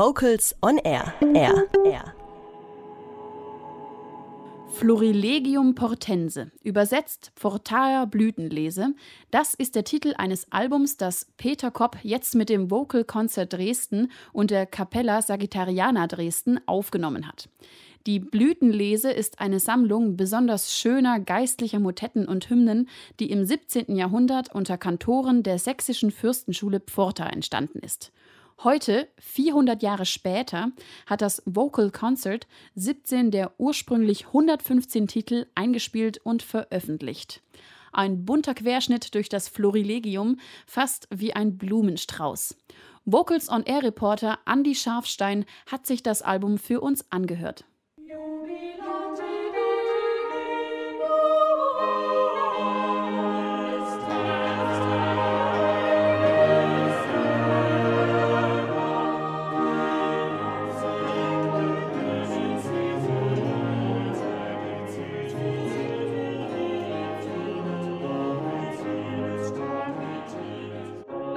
Vocals on Air. Air. Air. Florilegium portense, übersetzt Pfortaer Blütenlese. Das ist der Titel eines Albums, das Peter Kopp jetzt mit dem Vocal Concert Dresden und der Capella Sagittariana Dresden aufgenommen hat. Die Blütenlese ist eine Sammlung besonders schöner geistlicher Motetten und Hymnen, die im 17. Jahrhundert unter Kantoren der sächsischen Fürstenschule Pforta entstanden ist. Heute, 400 Jahre später, hat das Vocal Concert 17 der ursprünglich 115 Titel eingespielt und veröffentlicht. Ein bunter Querschnitt durch das Florilegium, fast wie ein Blumenstrauß. Vocals on Air Reporter Andy Scharfstein hat sich das Album für uns angehört.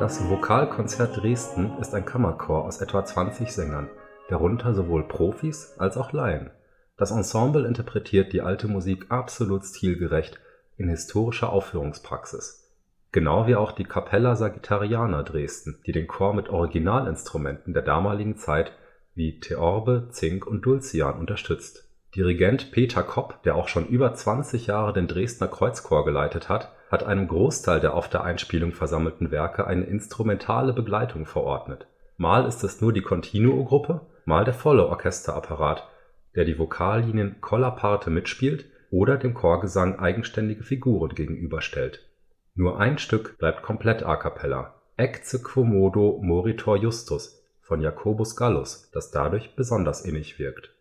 Das Vokalkonzert Dresden ist ein Kammerchor aus etwa 20 Sängern, darunter sowohl Profis als auch Laien. Das Ensemble interpretiert die alte Musik absolut stilgerecht in historischer Aufführungspraxis. Genau wie auch die Capella Sagittariana Dresden, die den Chor mit Originalinstrumenten der damaligen Zeit wie Theorbe, Zink und Dulcian unterstützt. Dirigent Peter Kopp, der auch schon über 20 Jahre den Dresdner Kreuzchor geleitet hat hat einem Großteil der auf der Einspielung versammelten Werke eine instrumentale Begleitung verordnet. Mal ist es nur die Continuo-Gruppe, mal der volle Orchesterapparat, der die Vokallinien colla parte mitspielt oder dem Chorgesang eigenständige Figuren gegenüberstellt. Nur ein Stück bleibt komplett a cappella, Ecce quomodo moritor Justus von Jacobus Gallus, das dadurch besonders innig wirkt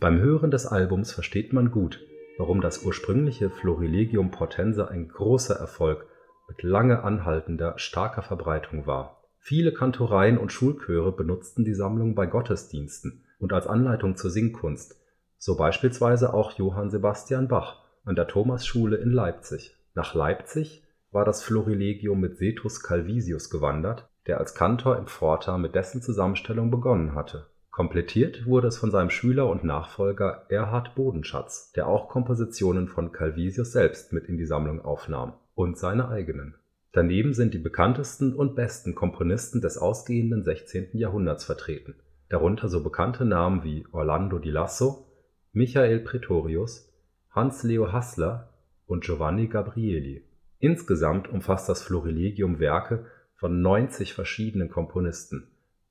Beim Hören des Albums versteht man gut, warum das ursprüngliche Florilegium Portense ein großer Erfolg mit lange anhaltender, starker Verbreitung war. Viele Kantoreien und Schulchöre benutzten die Sammlung bei Gottesdiensten und als Anleitung zur Singkunst, so beispielsweise auch Johann Sebastian Bach an der Thomasschule in Leipzig. Nach Leipzig war das Florilegium mit Setus Calvisius gewandert, der als Kantor im Pforta mit dessen Zusammenstellung begonnen hatte Komplettiert wurde es von seinem Schüler und Nachfolger Erhard Bodenschatz, der auch Kompositionen von Calvisius selbst mit in die Sammlung aufnahm und seine eigenen. Daneben sind die bekanntesten und besten Komponisten des ausgehenden 16. Jahrhunderts vertreten, darunter so bekannte Namen wie Orlando di Lasso, Michael Praetorius, Hans Leo Hassler und Giovanni Gabrieli. Insgesamt umfasst das Florilegium Werke von 90 verschiedenen Komponisten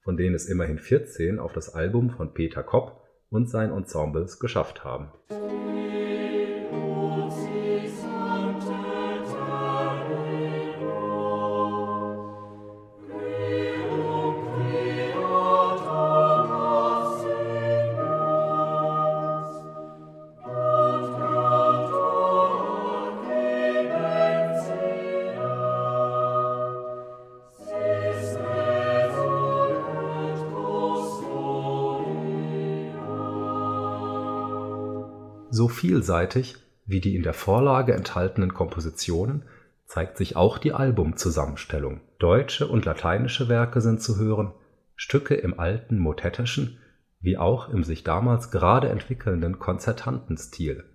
von denen es immerhin 14 auf das Album von Peter Kopp und sein Ensembles geschafft haben So vielseitig wie die in der Vorlage enthaltenen Kompositionen zeigt sich auch die Albumzusammenstellung. Deutsche und lateinische Werke sind zu hören, Stücke im alten motettischen wie auch im sich damals gerade entwickelnden Konzertantenstil,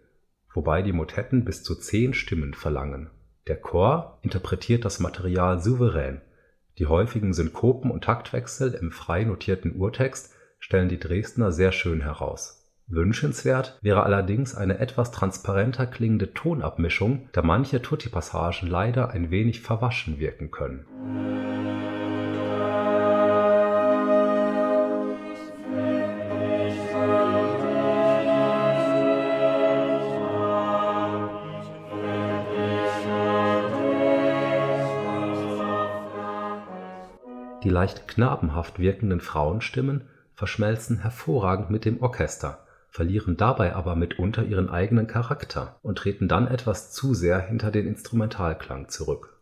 wobei die Motetten bis zu zehn Stimmen verlangen. Der Chor interpretiert das Material souverän, die häufigen Synkopen und Taktwechsel im frei notierten Urtext stellen die Dresdner sehr schön heraus Wünschenswert wäre allerdings eine etwas transparenter klingende Tonabmischung, da manche Tutti-Passagen leider ein wenig verwaschen wirken können. Die leicht knabenhaft wirkenden Frauenstimmen verschmelzen hervorragend mit dem Orchester verlieren dabei aber mitunter ihren eigenen Charakter und treten dann etwas zu sehr hinter den Instrumentalklang zurück.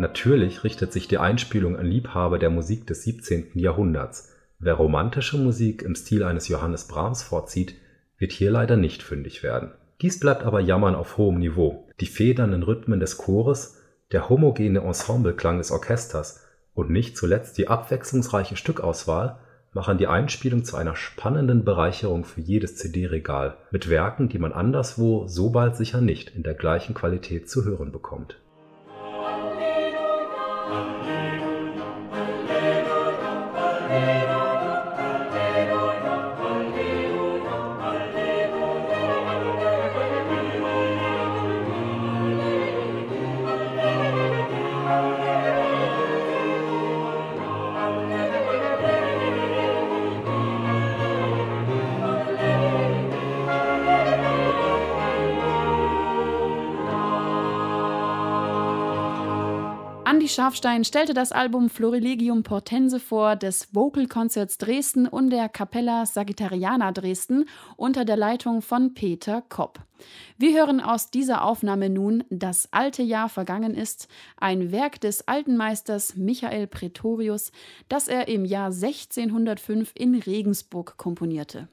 Natürlich richtet sich die Einspielung an Liebhaber der Musik des 17. Jahrhunderts. Wer romantische Musik im Stil eines Johannes Brahms vorzieht, wird hier leider nicht fündig werden. Dies bleibt aber Jammern auf hohem Niveau. Die federnden Rhythmen des Chores, der homogene Ensembleklang des Orchesters und nicht zuletzt die abwechslungsreiche Stückauswahl machen die Einspielung zu einer spannenden Bereicherung für jedes CD-Regal mit Werken, die man anderswo so bald sicher nicht in der gleichen Qualität zu hören bekommt Amen. Scharfstein stellte das Album Florilegium Portense vor des Vocal Concerts Dresden und der Capella Sagittariana Dresden unter der Leitung von Peter Kopp. Wir hören aus dieser Aufnahme nun Das alte Jahr vergangen ist, ein Werk des alten Meisters Michael Pretorius, das er im Jahr 1605 in Regensburg komponierte.